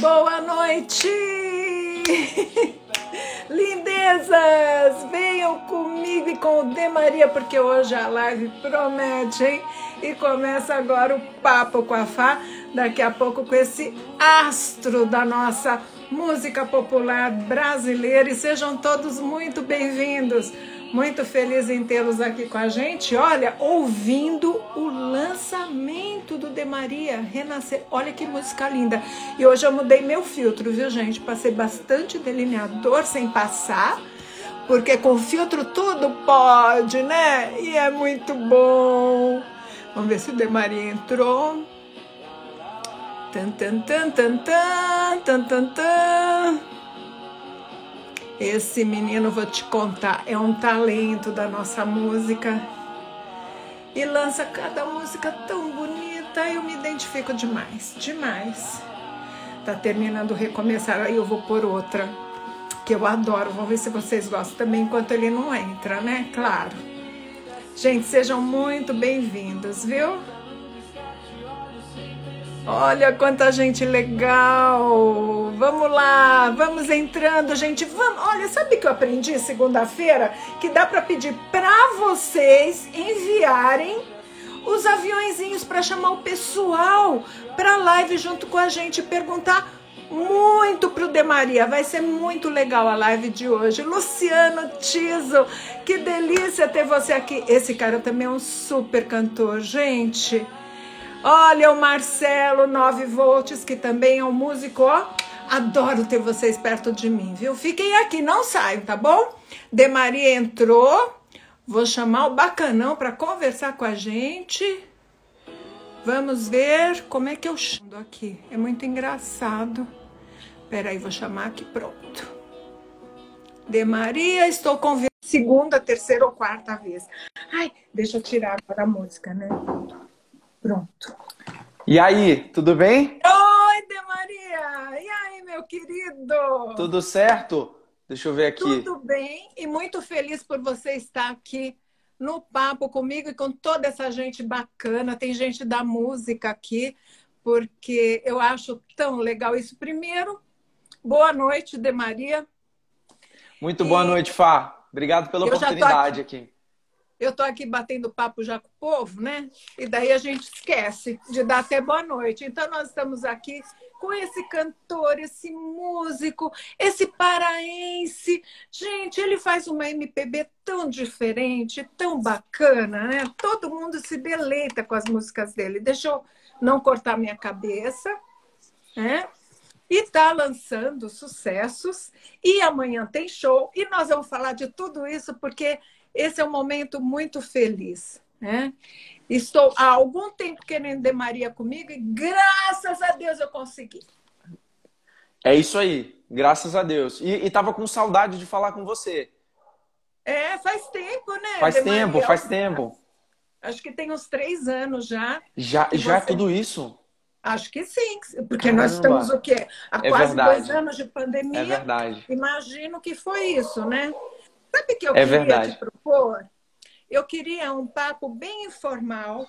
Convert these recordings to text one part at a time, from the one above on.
Boa noite! Lindezas! Venham comigo e com o De Maria, porque hoje a live promete, hein? E começa agora o Papo com a Fá, daqui a pouco com esse astro da nossa música popular brasileira. E sejam todos muito bem-vindos. Muito feliz em tê-los aqui com a gente. Olha, ouvindo o lançamento do De Maria Renascer. Olha que música linda. E hoje eu mudei meu filtro, viu, gente? Passei bastante delineador sem passar. Porque com filtro tudo pode, né? E é muito bom. Vamos ver se o De Maria entrou. Tan, tan, tan, tan, tan, tan, tan, tan. Esse menino, vou te contar, é um talento da nossa música. E lança cada música tão bonita, eu me identifico demais, demais. Tá terminando recomeçar, aí eu vou por outra, que eu adoro. Vamos ver se vocês gostam também enquanto ele não entra, né? Claro. Gente, sejam muito bem-vindos, viu? Olha quanta gente legal! Vamos lá, vamos entrando, gente. Vamos. Olha, sabe que eu aprendi segunda-feira que dá para pedir para vocês enviarem os aviãozinhos para chamar o pessoal para live junto com a gente, perguntar muito pro De Maria. Vai ser muito legal a live de hoje. Luciano Tiso, que delícia ter você aqui. Esse cara também é um super cantor, gente. Olha o Marcelo 9 volts, que também é um músico, ó. Adoro ter vocês perto de mim, viu? Fiquem aqui, não saiam, tá bom? De Maria entrou. Vou chamar o Bacanão para conversar com a gente. Vamos ver como é que eu chamo aqui. É muito engraçado. Peraí, vou chamar aqui, pronto. De Maria, estou convidando segunda, terceira ou quarta vez. Ai, deixa eu tirar agora a música, né? Pronto. E aí, tudo bem? Oi, De Maria! E aí, meu querido? Tudo certo? Deixa eu ver aqui. Tudo bem e muito feliz por você estar aqui no papo comigo e com toda essa gente bacana. Tem gente da música aqui, porque eu acho tão legal isso. Primeiro, boa noite, De Maria. Muito boa e... noite, Fá. Obrigado pela eu oportunidade aqui. aqui eu estou aqui batendo papo já com o povo, né? E daí a gente esquece de dar até boa noite. Então, nós estamos aqui com esse cantor, esse músico, esse paraense. Gente, ele faz uma MPB tão diferente, tão bacana, né? Todo mundo se deleita com as músicas dele. Deixa eu não cortar minha cabeça, né? E está lançando sucessos. E amanhã tem show. E nós vamos falar de tudo isso porque esse é um momento muito feliz. Né? Estou há algum tempo querendo de Maria comigo e graças a Deus eu consegui. É isso aí, graças a Deus. E, estava com saudade de falar com você. É, faz tempo, né? Faz tempo, Maria? faz tempo. Acho que tem uns três anos já. Já, já você... tudo isso? Acho que sim, porque Caramba. nós estamos o quê? Há é quase verdade. dois anos de pandemia. É verdade. Imagino que foi isso, né? Sabe o que eu é queria verdade. te propor? Eu queria um papo bem informal.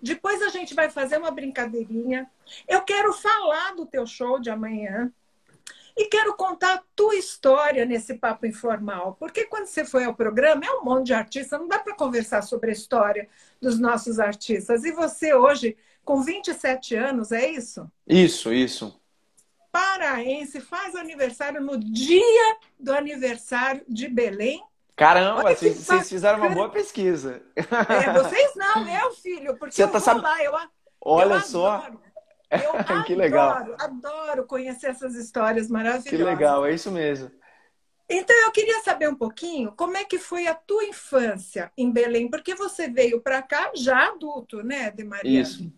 Depois a gente vai fazer uma brincadeirinha. Eu quero falar do teu show de amanhã. E quero contar a tua história nesse papo informal. Porque quando você foi ao programa, é um monte de artista, não dá para conversar sobre a história dos nossos artistas. E você hoje, com 27 anos, é isso? Isso, isso paraense faz aniversário no dia do aniversário de Belém. Caramba, vocês, vocês fizeram uma boa pesquisa. É, vocês não, meu filho, porque Você eu tá lá, eu, Olha eu só. Adoro, eu que adoro, legal. adoro conhecer essas histórias maravilhosas. Que legal, é isso mesmo. Então eu queria saber um pouquinho como é que foi a tua infância em Belém, porque você veio para cá já adulto, né, de Maria? Isso.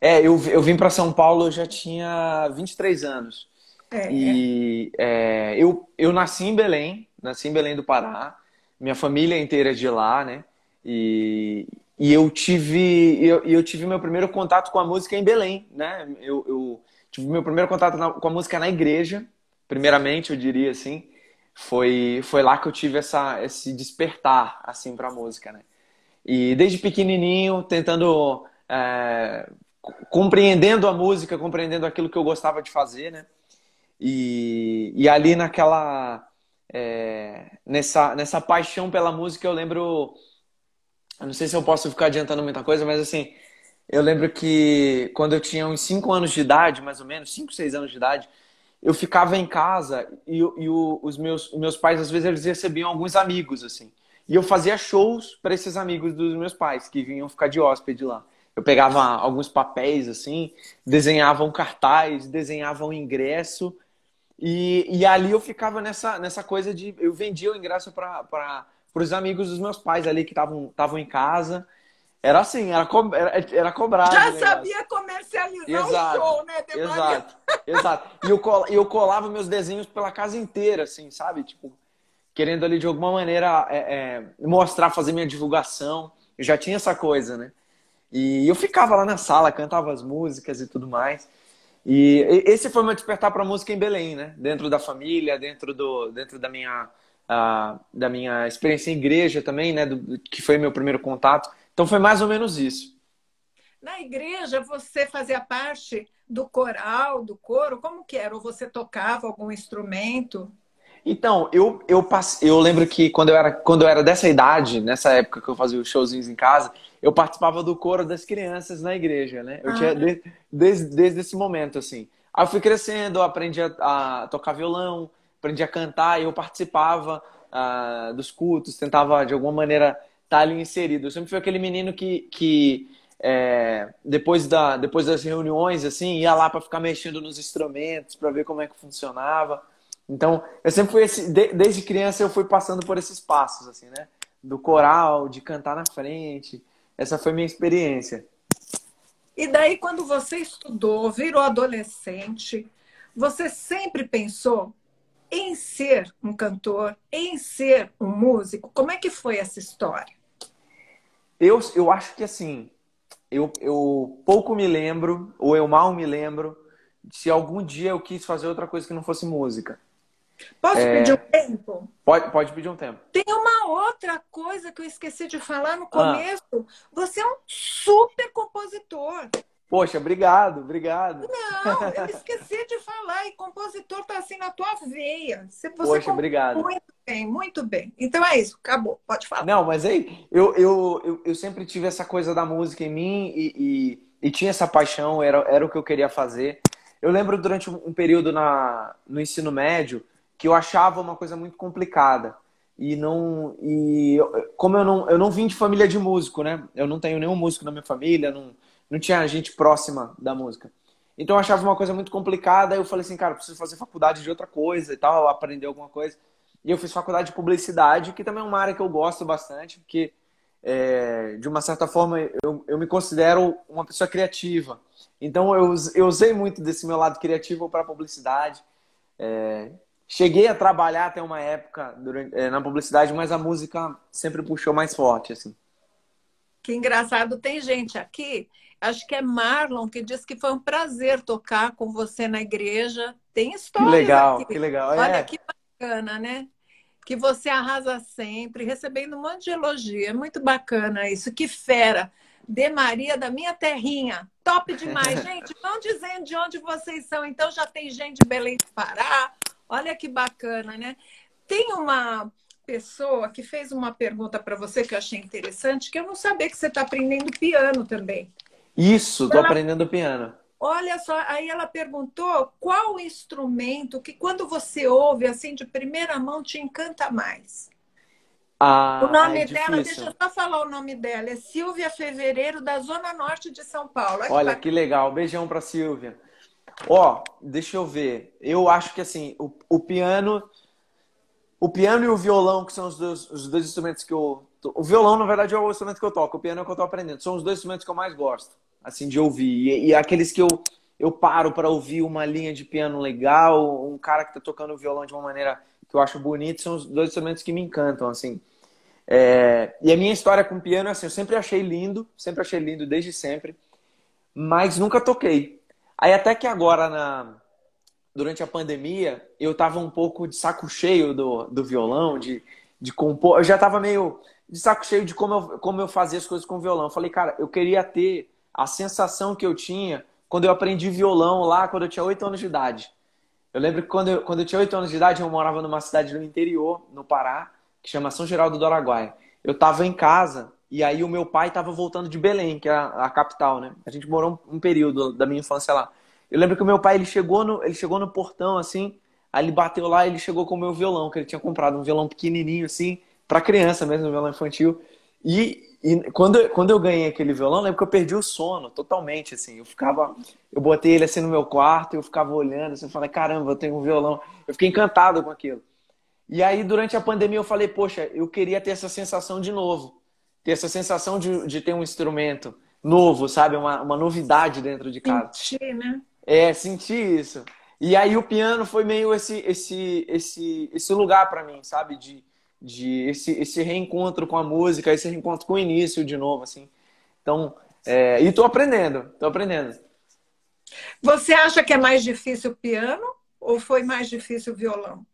É, eu, eu vim para São Paulo, eu já tinha 23 anos. É, e é. É, eu, eu nasci em Belém, nasci em Belém do Pará. Minha família inteira é de lá, né? E, e eu tive eu, eu tive meu primeiro contato com a música em Belém, né? Eu, eu tive meu primeiro contato na, com a música na igreja, primeiramente, eu diria assim. Foi, foi lá que eu tive essa, esse despertar, assim, para a música, né? E desde pequenininho, tentando é, compreendendo a música, compreendendo aquilo que eu gostava de fazer, né? E, e ali naquela é, nessa nessa paixão pela música eu lembro eu não sei se eu posso ficar adiantando muita coisa, mas assim eu lembro que quando eu tinha uns 5 anos de idade, mais ou menos, 5, 6 anos de idade, eu ficava em casa e, e o, os meus, meus pais, às vezes, eles recebiam alguns amigos, assim. E eu fazia shows para esses amigos dos meus pais, que vinham ficar de hóspede lá. Eu pegava alguns papéis, assim, desenhava um cartaz, desenhava um ingresso. E, e ali eu ficava nessa, nessa coisa de. Eu vendia o ingresso para os amigos dos meus pais ali que estavam em casa. Era assim, era, co era, era cobrado. Já sabia comercializar exato, o show, né? Exato, exato. E eu, col eu colava meus desenhos pela casa inteira, assim, sabe? Tipo, querendo ali de alguma maneira é, é, mostrar, fazer minha divulgação. Eu já tinha essa coisa, né? E eu ficava lá na sala, cantava as músicas e tudo mais. E esse foi meu despertar para música em Belém, né? Dentro da família, dentro do, dentro da minha, uh, da minha experiência em igreja também, né? Do, que foi meu primeiro contato. Então foi mais ou menos isso. Na igreja, você fazia parte do coral, do coro? Como que era? Ou você tocava algum instrumento? Então, eu, eu, passe... eu lembro que quando eu, era, quando eu era dessa idade, nessa época que eu fazia os showzinhos em casa, eu participava do coro das crianças na igreja, né? Eu ah. tinha desde, desde, desde esse momento, assim. Aí eu fui crescendo, aprendi a, a, tocar violão, aprendi a cantar, e eu participava uh, dos cultos, tentava de alguma maneira tá ali inserido. Eu sempre fui aquele menino que, que é, depois, da, depois das reuniões, assim, ia lá para ficar mexendo nos instrumentos, para ver como é que funcionava. Então, eu sempre fui esse, desde criança eu fui passando por esses passos, assim, né? Do coral, de cantar na frente. Essa foi minha experiência. E daí, quando você estudou, virou adolescente, você sempre pensou em ser um cantor, em ser um músico? Como é que foi essa história? Eu, eu acho que assim, eu, eu pouco me lembro, ou eu mal me lembro, se algum dia eu quis fazer outra coisa que não fosse música. Posso é... pedir um tempo? Pode, pode pedir um tempo. Tem uma outra coisa que eu esqueci de falar no ah. começo. Ah. Você é um super compositor. Poxa, obrigado, obrigado. Não, eu esqueci de falar. E compositor tá assim na tua veia. Você, você Poxa, obrigado. Muito bem, muito bem. Então é isso, acabou. Pode falar. Não, mas aí, eu, eu, eu, eu sempre tive essa coisa da música em mim e, e, e, tinha essa paixão, era, era o que eu queria fazer. Eu lembro durante um período na, no ensino médio que eu achava uma coisa muito complicada. E não. E como eu não, eu não vim de família de músico, né? Eu não tenho nenhum músico na minha família, não não tinha gente próxima da música. Então eu achava uma coisa muito complicada. Eu falei assim, cara, preciso fazer faculdade de outra coisa e tal, aprender alguma coisa. E eu fiz faculdade de publicidade, que também é uma área que eu gosto bastante, porque é, de uma certa forma eu, eu me considero uma pessoa criativa. Então eu, eu usei muito desse meu lado criativo para publicidade. É, cheguei a trabalhar até uma época durante, é, na publicidade, mas a música sempre puxou mais forte, assim. Que engraçado, tem gente aqui acho que é Marlon, que disse que foi um prazer tocar com você na igreja. Tem história. Que legal, aqui. que legal. Olha é. que bacana, né? Que você arrasa sempre, recebendo um monte de elogio. É muito bacana isso. Que fera. De Maria da minha terrinha. Top demais. gente, vão dizendo de onde vocês são. Então já tem gente de Belém do Pará. Olha que bacana, né? Tem uma pessoa que fez uma pergunta para você que eu achei interessante, que eu não sabia que você está aprendendo piano também. Isso, tô ela... aprendendo piano. Olha só, aí ela perguntou qual instrumento que quando você ouve assim de primeira mão te encanta mais. Ah, o nome é dela, deixa eu só falar o nome dela, é Silvia Fevereiro, da Zona Norte de São Paulo. Olha, Olha que legal, beijão pra Silvia. Ó, deixa eu ver. Eu acho que assim, o, o piano, o piano e o violão, que são os dois, os dois instrumentos que eu. O violão, na verdade, é o instrumento que eu toco, o piano é o que eu tô aprendendo. São os dois instrumentos que eu mais gosto assim, de ouvir. E, e aqueles que eu, eu paro para ouvir uma linha de piano legal, um cara que está tocando violão de uma maneira que eu acho bonito, são os dois instrumentos que me encantam, assim. É... E a minha história com piano, assim, eu sempre achei lindo, sempre achei lindo desde sempre, mas nunca toquei. Aí até que agora, na... durante a pandemia, eu tava um pouco de saco cheio do, do violão, de, de compor. Eu já tava meio de saco cheio de como eu, como eu fazia as coisas com o violão. Eu falei, cara, eu queria ter a sensação que eu tinha quando eu aprendi violão lá, quando eu tinha 8 anos de idade. Eu lembro que quando eu, quando eu tinha 8 anos de idade, eu morava numa cidade do interior, no Pará, que chama São Geraldo do Araguaia. Eu estava em casa e aí o meu pai estava voltando de Belém, que é a, a, capital, né? A gente morou um, um, período da minha infância lá. Eu lembro que o meu pai ele chegou no, ele chegou no portão assim, aí ele bateu lá, ele chegou com o meu violão, que ele tinha comprado um violão pequenininho assim, para criança mesmo, um violão infantil. E, e quando, quando eu ganhei aquele violão, lembro que eu perdi o sono totalmente, assim. Eu ficava, eu botei ele assim no meu quarto, eu ficava olhando, assim, eu falei, caramba, eu tenho um violão. Eu fiquei encantado com aquilo. E aí, durante a pandemia, eu falei, poxa, eu queria ter essa sensação de novo. Ter essa sensação de, de ter um instrumento novo, sabe? Uma, uma novidade dentro de casa. Sentir, né? É, sentir isso. E aí o piano foi meio esse, esse, esse, esse lugar para mim, sabe? De, de esse, esse reencontro com a música, esse reencontro com o início de novo, assim. Então, é, e tô aprendendo, tô aprendendo. Você acha que é mais difícil o piano ou foi mais difícil o violão?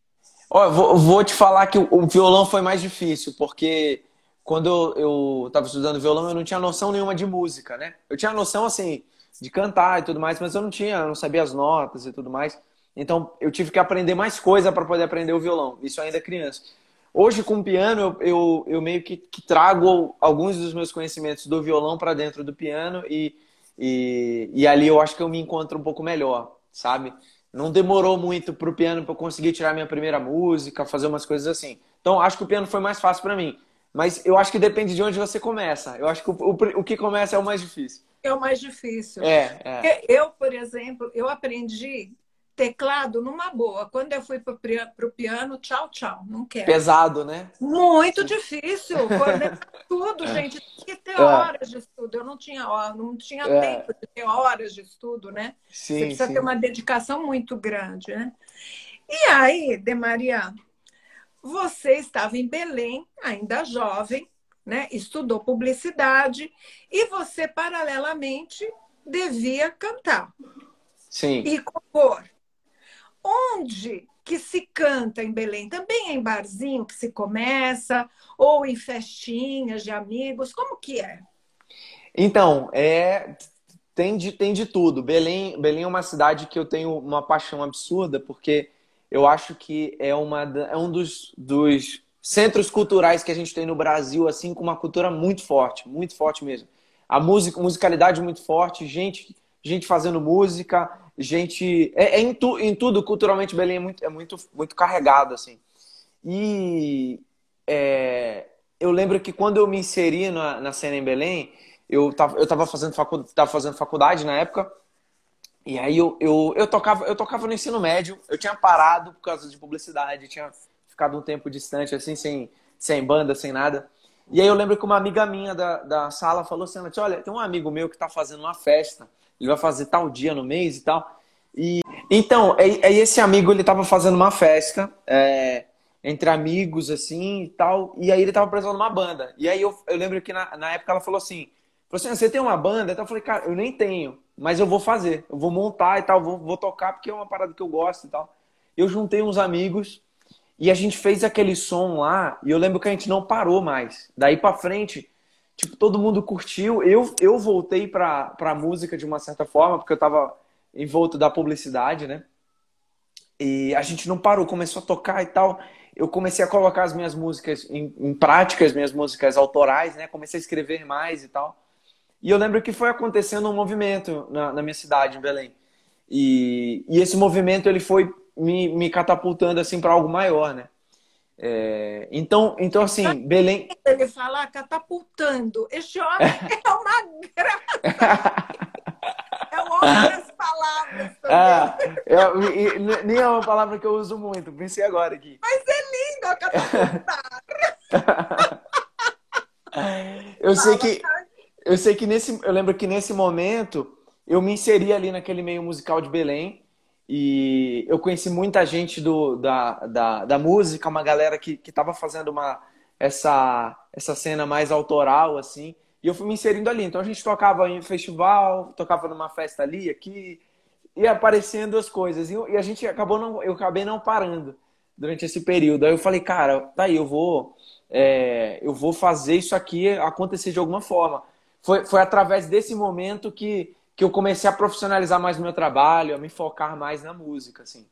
Ó, vou, vou te falar que o violão foi mais difícil, porque quando eu estava estudando violão, eu não tinha noção nenhuma de música, né? Eu tinha noção, assim, de cantar e tudo mais, mas eu não tinha, eu não sabia as notas e tudo mais. Então, eu tive que aprender mais coisa para poder aprender o violão. Isso ainda criança. Hoje, com o piano, eu, eu, eu meio que, que, trago alguns dos meus conhecimentos do violão para dentro do piano e, e, e ali eu acho que eu me encontro um pouco melhor, sabe? Não demorou muito pro piano para eu conseguir tirar minha primeira música, fazer umas coisas assim. Então, acho que o piano foi mais fácil para mim. Mas eu acho que depende de onde você começa. Eu acho que o, o, o que começa é o mais difícil. É o mais difícil. É, é. Eu, por exemplo, eu aprendi teclado numa boa. Quando eu fui para o piano, tchau, tchau, não quero. Pesado, né? Muito difícil. tudo, é. gente. Tem que ter é. horas de estudo. Eu não tinha, não tinha é. tempo de ter horas de estudo, né? Sim, Você precisa sim. ter uma dedicação muito grande, né? E aí, De Maria, você estava em Belém, ainda jovem, né? Estudou publicidade e você, paralelamente, devia cantar. Sim. E compor. Onde que se canta em Belém? Também é em barzinho que se começa? Ou em festinhas de amigos? Como que é? Então, é tem de, tem de tudo. Belém, Belém é uma cidade que eu tenho uma paixão absurda, porque eu acho que é, uma, é um dos, dos centros culturais que a gente tem no Brasil, assim, com uma cultura muito forte, muito forte mesmo. A música, musicalidade muito forte, gente, gente fazendo música, gente. É, é em, tu, em, tudo, culturalmente, Belém é muito, é muito, muito carregado, assim. E é, eu lembro que quando eu me inseri na, na cena em Belém, eu estava eu tava fazendo, facu, tava fazendo faculdade na época, e aí eu, eu, eu, tocava, eu tocava no ensino médio, eu tinha parado por causa de publicidade, tinha ficado um tempo distante, assim, sem, sem banda, sem nada. E aí eu lembro que uma amiga minha da, da sala falou assim, olha, tem um amigo meu que está fazendo uma festa ele vai fazer tal dia no mês e tal. E então, aí é esse amigo ele tava fazendo uma festa é, entre amigos assim e tal, e aí ele tava apresentando uma banda. E aí eu, eu lembro que na, na época ela falou assim, falou assim, ah, você tem uma banda? Então eu falei, cara, eu nem tenho, mas eu vou fazer, eu vou montar e tal, vou, vou tocar porque é uma parada que eu gosto e tal. Eu juntei uns amigos e a gente fez aquele som lá, e eu lembro que a gente não parou mais. Daí para frente, tipo, todo mundo curtiu. Eu, eu voltei pra, pra música de uma certa forma, porque eu tava em volta da publicidade, né? E a gente não parou, começou a tocar e tal. Eu comecei a colocar as minhas músicas em, em prática, as minhas músicas autorais, né? Comecei a escrever mais e tal. E eu lembro que foi acontecendo um movimento na, na minha cidade, em Belém. E, e esse movimento ele foi me, me catapultando assim para algo maior, né? É, então, então, assim, Belém. Ele fala catapultando. Este homem é uma graça. é o homem das palavras também. É, nem é uma palavra que eu uso muito, pensei agora aqui. Mas é lindo a catapultar. eu sei que. Eu sei que nesse. Eu lembro que nesse momento eu me inseri ali naquele meio musical de Belém. E eu conheci muita gente do, da, da, da música, uma galera que estava fazendo uma, essa, essa cena mais autoral, assim. E eu fui me inserindo ali. Então a gente tocava em festival, tocava numa festa ali, aqui, e aparecendo as coisas. E, e a gente acabou não, eu acabei não parando durante esse período. Aí eu falei, cara, tá aí, eu vou, é, eu vou fazer isso aqui acontecer de alguma forma. Foi, foi através desse momento que, que eu comecei a profissionalizar mais o meu trabalho, a me focar mais na música, assim.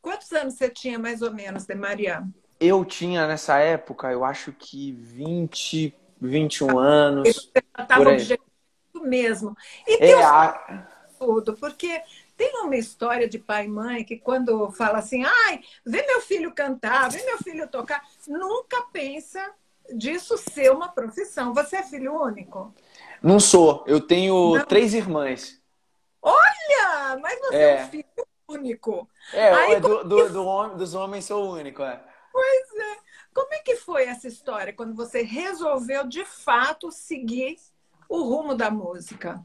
Quantos anos você tinha, mais ou menos, de Maria? Eu tinha, nessa época, eu acho que 20, 21 anos. Você estava objetivo mesmo. E é, a... tudo, porque tem uma história de pai e mãe que quando fala assim, ai, vê meu filho cantar, vê meu filho tocar, nunca pensa disso ser uma profissão. Você é filho único? Não sou. Eu tenho Não. três irmãs. Olha! Mas você é, é um filho único. É, Aí, do, do, do homem, dos homens sou o único, é. Pois é. Como é que foi essa história quando você resolveu de fato seguir o rumo da música?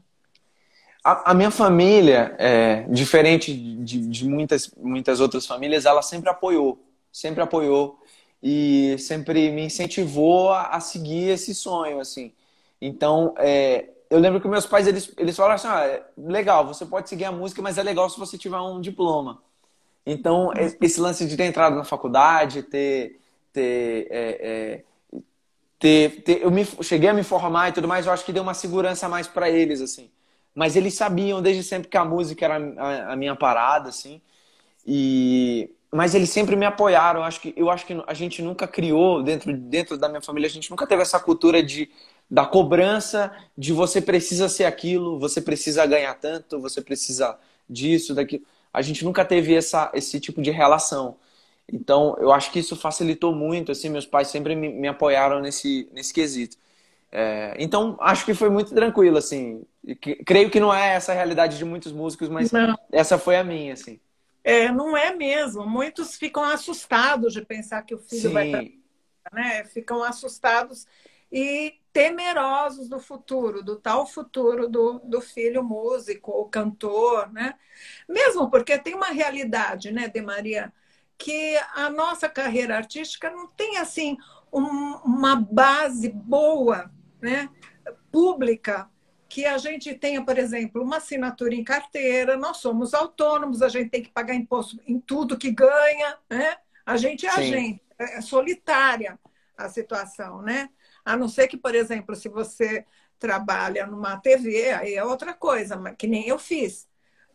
A, a minha família, é, diferente de, de, muitas, muitas outras famílias, ela sempre apoiou, sempre apoiou e sempre me incentivou a, a seguir esse sonho, assim. Então, é, eu lembro que meus pais, eles, eles falaram assim, ah, legal, você pode seguir a música, mas é legal se você tiver um diploma. Então, esse lance de ter entrado na faculdade, ter... ter, é, é, ter, ter eu me, cheguei a me formar e tudo mais, eu acho que deu uma segurança a mais para eles, assim. Mas eles sabiam desde sempre que a música era a, a minha parada, assim. E mas eles sempre me apoiaram. Eu acho que eu acho que a gente nunca criou dentro dentro da minha família, a gente nunca teve essa cultura de da cobrança de você precisa ser aquilo, você precisa ganhar tanto, você precisa disso, daquilo. A gente nunca teve essa esse tipo de relação. Então, eu acho que isso facilitou muito, assim, meus pais sempre me, me apoiaram nesse nesse quesito. É, então, acho que foi muito tranquilo, assim. Creio que não é essa a realidade de muitos músicos, mas não. essa foi a minha, assim. É, não é mesmo. Muitos ficam assustados de pensar que o filho Sim. vai estar, né? Ficam assustados e temerosos do futuro, do tal futuro do, do filho músico ou cantor, né? Mesmo porque tem uma realidade, né, de Maria, que a nossa carreira artística não tem assim um, uma base boa, né, pública que a gente tenha, por exemplo, uma assinatura em carteira, nós somos autônomos, a gente tem que pagar imposto em tudo que ganha, né? A gente é Sim. agente, é solitária a situação, né? A não ser que, por exemplo, se você trabalha numa TV, aí é outra coisa, que nem eu fiz.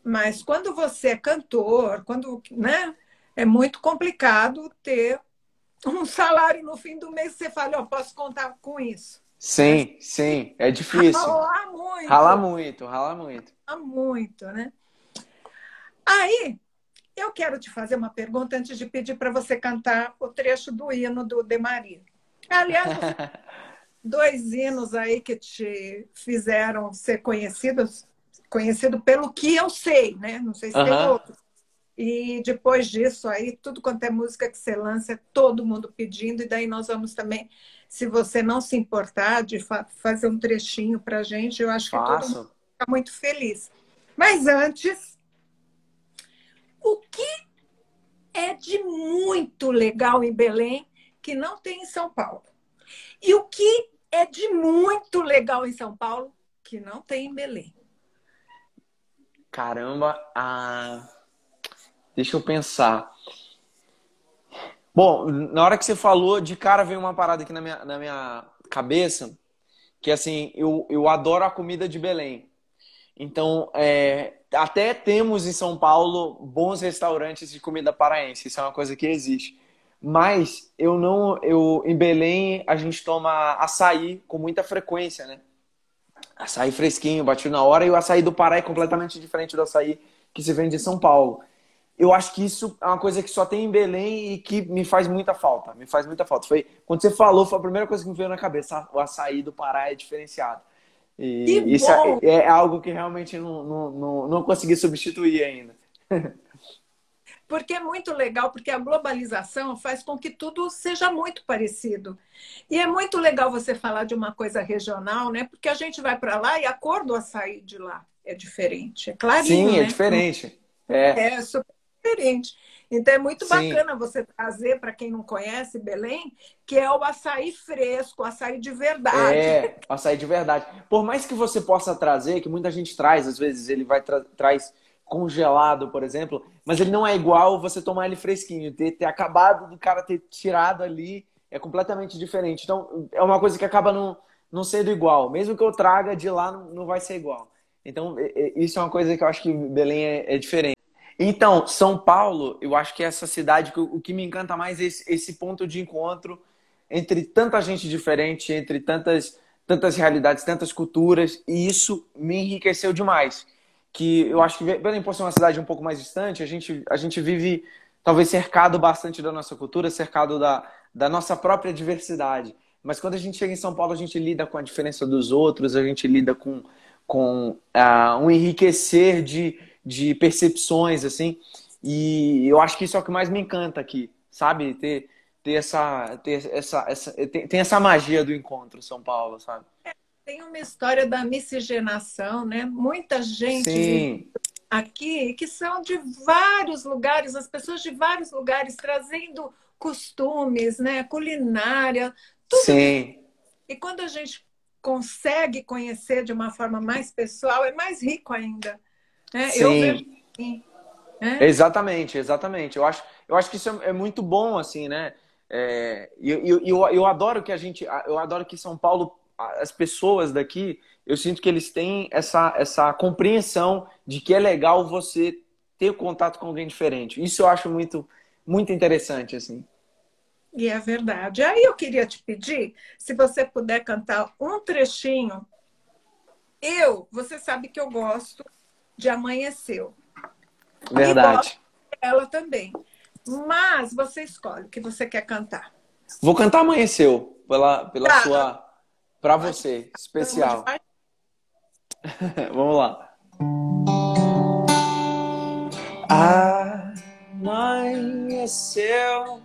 Mas quando você é cantor, quando, né? É muito complicado ter um salário no fim do mês você fala, eu posso contar com isso. Sim, sim, é difícil. Ralar muito. Rala muito, rala muito. Rala muito, né? Aí, eu quero te fazer uma pergunta antes de pedir para você cantar o trecho do hino do De Maria. Aliás, dois hinos aí que te fizeram ser conhecidos, conhecido pelo que eu sei, né? Não sei se tem outros. E depois disso aí, tudo quanto é música que você lança, é todo mundo pedindo, e daí nós vamos também se você não se importar de fa fazer um trechinho para a gente, eu acho que Faço. todo mundo fica muito feliz. Mas antes, o que é de muito legal em Belém que não tem em São Paulo? E o que é de muito legal em São Paulo que não tem em Belém? Caramba, ah... deixa eu pensar. Bom, na hora que você falou, de cara veio uma parada aqui na minha, na minha cabeça, que assim, eu, eu adoro a comida de Belém. Então, é, até temos em São Paulo bons restaurantes de comida paraense, isso é uma coisa que existe. Mas eu não, eu em Belém a gente toma açaí com muita frequência, né? Açaí fresquinho, batido na hora, e o açaí do Pará é completamente diferente do açaí que se vende em São Paulo eu acho que isso é uma coisa que só tem em Belém e que me faz muita falta. Me faz muita falta. Foi quando você falou, foi a primeira coisa que me veio na cabeça. O açaí do Pará é diferenciado. E isso é, é, algo que realmente não, não, não, não consegui substituir ainda. Porque é muito legal, porque a globalização faz com que tudo seja muito parecido. E é muito legal você falar de uma coisa regional, né? Porque a gente vai para lá e a cor do açaí de lá é diferente. É clarinho, Sim, é né? diferente. É. é super diferente. Então é muito Sim. bacana você trazer para quem não conhece Belém, que é o açaí fresco, o açaí de verdade. É, açaí de verdade. Por mais que você possa trazer, que muita gente traz, às vezes ele vai tra traz congelado, por exemplo, mas ele não é igual você tomar ele fresquinho, ter, ter acabado do cara ter tirado ali é completamente diferente. Então é uma coisa que acaba não não sendo igual. Mesmo que eu traga de lá, não vai ser igual. Então, isso é uma coisa que eu acho que Belém é, é diferente. Então, São Paulo, eu acho que é essa cidade, o que me encanta mais é esse, esse ponto de encontro entre tanta gente diferente, entre tantas, tantas realidades, tantas culturas, e isso me enriqueceu demais. Que eu acho que Belém, por ser uma cidade um pouco mais distante, a gente, a gente vive talvez cercado bastante da nossa cultura, cercado da, da nossa própria diversidade. Mas quando a gente chega em São Paulo, a gente lida com a diferença dos outros, a gente lida com, com uh, um enriquecer de, de percepções, assim. E eu acho que isso é o que mais me encanta aqui, sabe? Ter, ter essa, ter essa, essa tem, tem essa magia do encontro São Paulo, sabe? Tem uma história da miscigenação, né? Muita gente Sim. aqui que são de vários lugares, as pessoas de vários lugares trazendo costumes, né? Culinária, tudo. Sim. E quando a gente consegue conhecer de uma forma mais pessoal, é mais rico ainda. Né? Sim. Eu vejo assim, né? Exatamente, exatamente. Eu acho, eu acho que isso é, é muito bom, assim, né? É, eu, eu, eu, eu adoro que a gente, eu adoro que São Paulo, as pessoas daqui, eu sinto que eles têm essa, essa compreensão de que é legal você ter contato com alguém diferente. Isso eu acho muito, muito interessante, assim. E é verdade. Aí eu queria te pedir, se você puder cantar um trechinho. Eu, você sabe que eu gosto de Amanheceu. Verdade. ela também. Mas você escolhe o que você quer cantar. Vou cantar Amanheceu pela, pela tá. sua. Para você, especial. Vamos lá. Amanheceu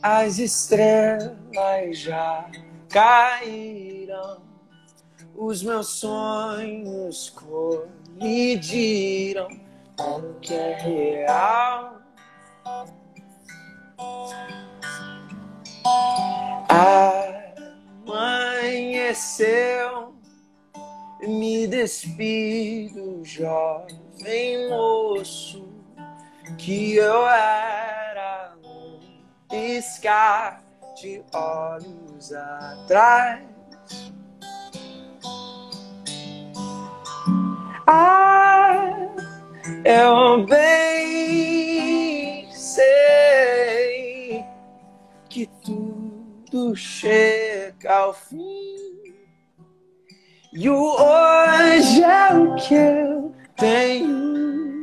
as estrelas já caíram, os meus sonhos colidiram com o que é real. Amanheceu, me despido, jovem moço, que eu era piscar de olhos atrás. Ah, eu bem sei que tudo chega ao fim. E o hoje é o que eu tenho.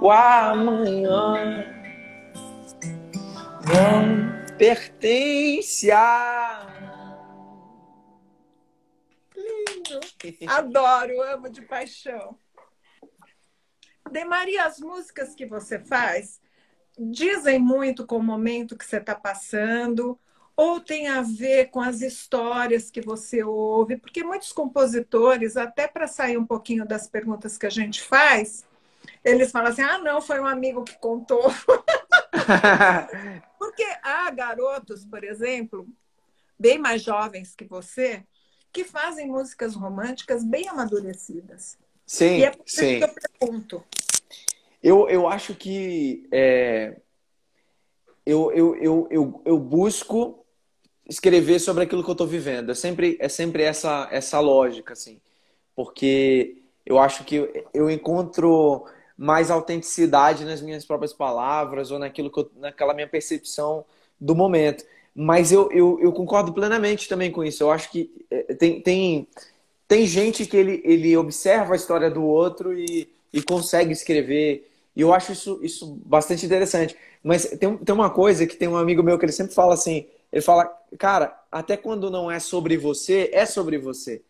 O amanhã não pertence a. Lindo! Adoro, amo de paixão. De Maria, as músicas que você faz dizem muito com o momento que você está passando, ou tem a ver com as histórias que você ouve, porque muitos compositores, até para sair um pouquinho das perguntas que a gente faz, eles falam assim: ah, não, foi um amigo que contou. Porque há garotos, por exemplo, bem mais jovens que você, que fazem músicas românticas bem amadurecidas. Sim, e é por sim. que eu pergunto. Eu, eu acho que é, eu, eu, eu, eu, eu busco escrever sobre aquilo que eu estou vivendo. É sempre, é sempre essa, essa lógica, assim. Porque eu acho que eu encontro mais autenticidade nas minhas próprias palavras ou naquilo que eu, naquela minha percepção do momento. Mas eu, eu, eu, concordo plenamente também com isso. Eu acho que é, tem, tem, tem gente que ele, ele observa a história do outro e, e consegue escrever. E eu acho isso, isso bastante interessante. Mas tem, tem uma coisa que tem um amigo meu que ele sempre fala assim: ele fala, cara, até quando não é sobre você, é sobre você.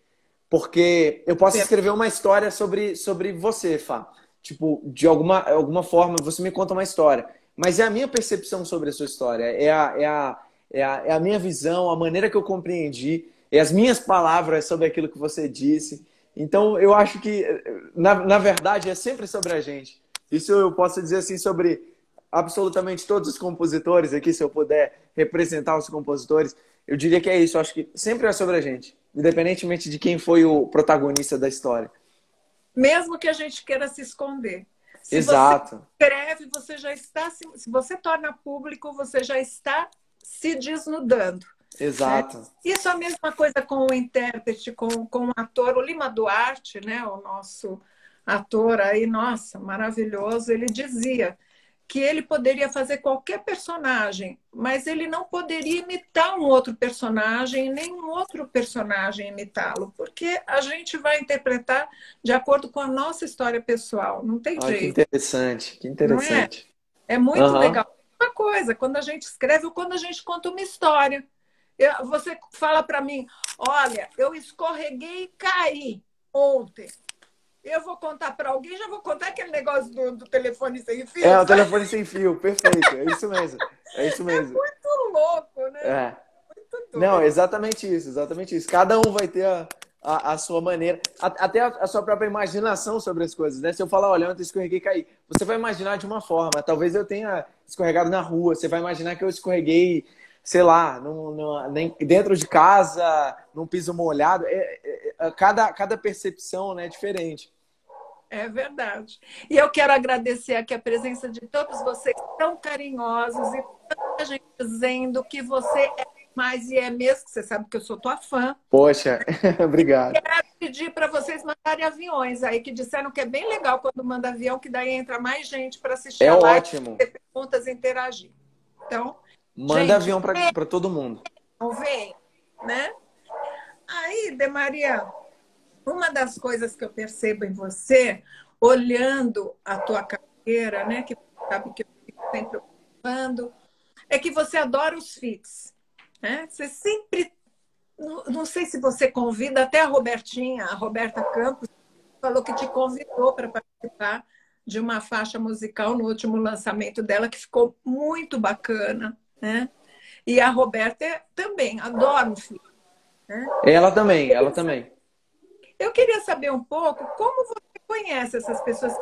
Porque eu posso escrever uma história sobre, sobre você, Fá. Tipo, de alguma, alguma forma, você me conta uma história. Mas é a minha percepção sobre a sua história. É a, é a, é a, é a minha visão, a maneira que eu compreendi. É as minhas palavras sobre aquilo que você disse. Então, eu acho que, na, na verdade, é sempre sobre a gente. Isso eu posso dizer assim sobre absolutamente todos os compositores aqui, se eu puder representar os compositores. Eu diria que é isso. Eu acho que sempre é sobre a gente, independentemente de quem foi o protagonista da história mesmo que a gente queira se esconder. Se Exato. você escreve, você já está se, se você torna público, você já está se desnudando. Exato. Né? Isso é a mesma coisa com o intérprete, com, com o ator, o Lima Duarte, né? O nosso ator aí, nossa, maravilhoso, ele dizia que ele poderia fazer qualquer personagem, mas ele não poderia imitar um outro personagem, nem um outro personagem imitá-lo, porque a gente vai interpretar de acordo com a nossa história pessoal, não tem jeito. Que interessante, que interessante. É? é? muito uhum. legal. Uma coisa, quando a gente escreve ou quando a gente conta uma história. Eu, você fala para mim, olha, eu escorreguei e caí ontem eu vou contar para alguém, já vou contar aquele negócio do, do, telefone sem fio. É, o telefone sem fio, perfeito. É isso mesmo. É isso é mesmo. É muito louco, né? É. Muito Não, exatamente isso, exatamente isso. Cada um vai ter a, a, a sua maneira, a, até a, a, sua própria imaginação sobre as coisas, né? Se eu falar, olha, ontem escorreguei e caí, você vai imaginar de uma forma. Talvez eu tenha escorregado na rua, você vai imaginar que eu escorreguei sei lá, nem dentro de casa, num piso molhado. É, é, é, cada, cada percepção né, é diferente. É verdade. E eu quero agradecer aqui a presença de todos vocês tão carinhosos e tanta gente dizendo que você é mais e é mesmo, que você sabe que eu sou tua fã. Poxa, obrigado. Quero pedir para vocês mandarem aviões aí, que disseram que é bem legal quando manda avião, que daí entra mais gente para assistir é a live, ótimo. ter perguntas e interagir. Então, manda gente, avião para todo mundo. Vem, né? Aí, De Maria, uma das coisas que eu percebo em você, olhando a tua carreira, né, que sabe que eu fico sempre observando, é que você adora os fits. Né? Você sempre. Não, não sei se você convida, até a Robertinha, a Roberta Campos, falou que te convidou para participar de uma faixa musical no último lançamento dela, que ficou muito bacana. Né? E a Roberta também adora o fit. Né? Ela também, ela também. Eu queria saber um pouco como você conhece essas pessoas.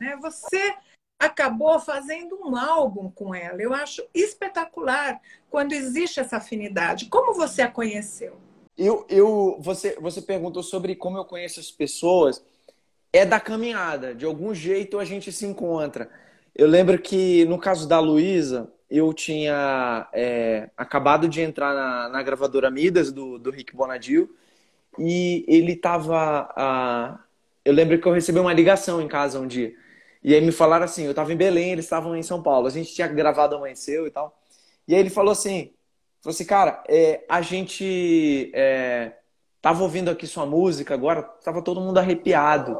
Né? Você acabou fazendo um álbum com ela. Eu acho espetacular quando existe essa afinidade. Como você a conheceu? Eu, eu, você, você perguntou sobre como eu conheço as pessoas. É da caminhada. De algum jeito a gente se encontra. Eu lembro que no caso da Luísa, eu tinha é, acabado de entrar na, na gravadora Midas do, do Rick Bonadil e ele tava. Uh, eu lembro que eu recebi uma ligação em casa um dia. E aí me falaram assim: eu estava em Belém, eles estavam em São Paulo. A gente tinha gravado Amanheceu e tal. E aí ele falou assim: falou assim, cara, é, a gente é, tava ouvindo aqui sua música agora, tava todo mundo arrepiado,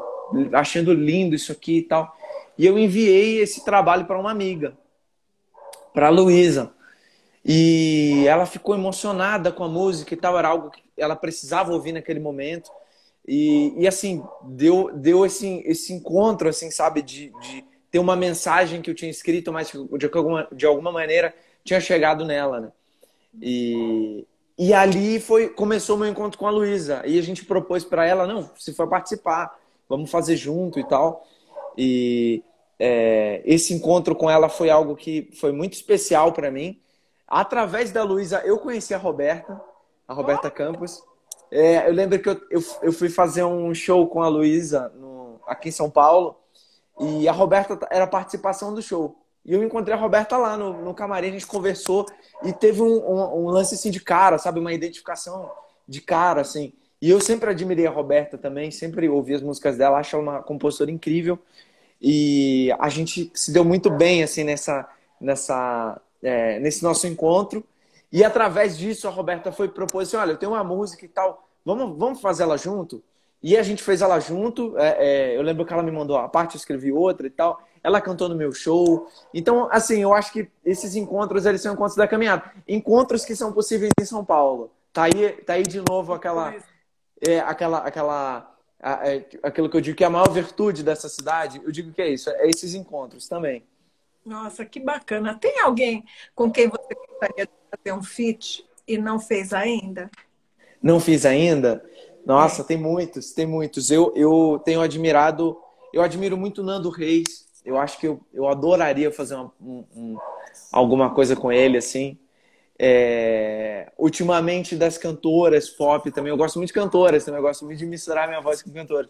achando lindo isso aqui e tal. E eu enviei esse trabalho para uma amiga, para Luísa. E ela ficou emocionada com a música e tal, era algo que ela precisava ouvir naquele momento. E, e assim, deu, deu esse, esse encontro, assim, sabe, de, de ter uma mensagem que eu tinha escrito, mas de alguma, de alguma maneira tinha chegado nela, né? E, e ali foi começou o meu encontro com a Luísa. E a gente propôs para ela, não, se for participar, vamos fazer junto e tal. E é, esse encontro com ela foi algo que foi muito especial para mim. Através da Luísa, eu conheci a Roberta a Roberta Campos. É, eu lembro que eu, eu, eu, fui fazer um show com a Luísa aqui em São Paulo e a Roberta era participação do show. E eu encontrei a Roberta lá no, no camarim, a gente conversou e teve um, um, um, lance assim de cara, sabe? Uma identificação de cara, assim. E eu sempre admirei a Roberta também, sempre ouvi as músicas dela, acho ela uma compositora incrível. E a gente se deu muito bem, assim, nessa, nessa, é, nesse nosso encontro. E através disso a Roberta foi propor assim, olha, eu tenho uma música e tal, vamos, vamos fazer ela junto? E a gente fez ela junto. É, é, eu lembro que ela me mandou a parte, eu escrevi outra e tal. Ela cantou no meu show. Então, assim, eu acho que esses encontros, eles são encontros da caminhada. Encontros que são possíveis em São Paulo. Tá aí, tá aí de novo aquela... É, aquela, aquela é, aquilo que eu digo que é a maior virtude dessa cidade, eu digo que é isso, é esses encontros também. Nossa, que bacana. Tem alguém com quem você gostaria de fazer um fit e não fez ainda? Não fiz ainda? Nossa, é. tem muitos, tem muitos. Eu, eu tenho admirado, eu admiro muito Nando Reis. Eu acho que eu, eu adoraria fazer uma, um, um, alguma coisa com ele, assim. É, ultimamente das cantoras pop também, eu gosto muito de cantoras também, eu gosto muito de misturar minha voz com cantoras.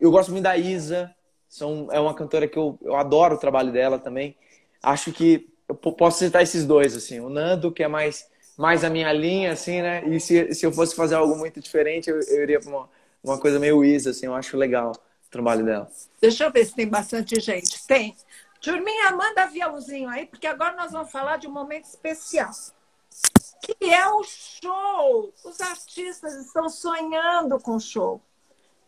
Eu gosto muito da Isa, são, é uma cantora que eu, eu adoro o trabalho dela também. Acho que eu posso citar esses dois, assim. O Nando, que é mais mais a minha linha, assim, né? E se, se eu fosse fazer algo muito diferente, eu, eu iria para uma, uma coisa meio Isa, assim. Eu acho legal o trabalho dela. Deixa eu ver se tem bastante gente. Tem. Turminha, manda aviãozinho aí, porque agora nós vamos falar de um momento especial. Que é o show. Os artistas estão sonhando com show.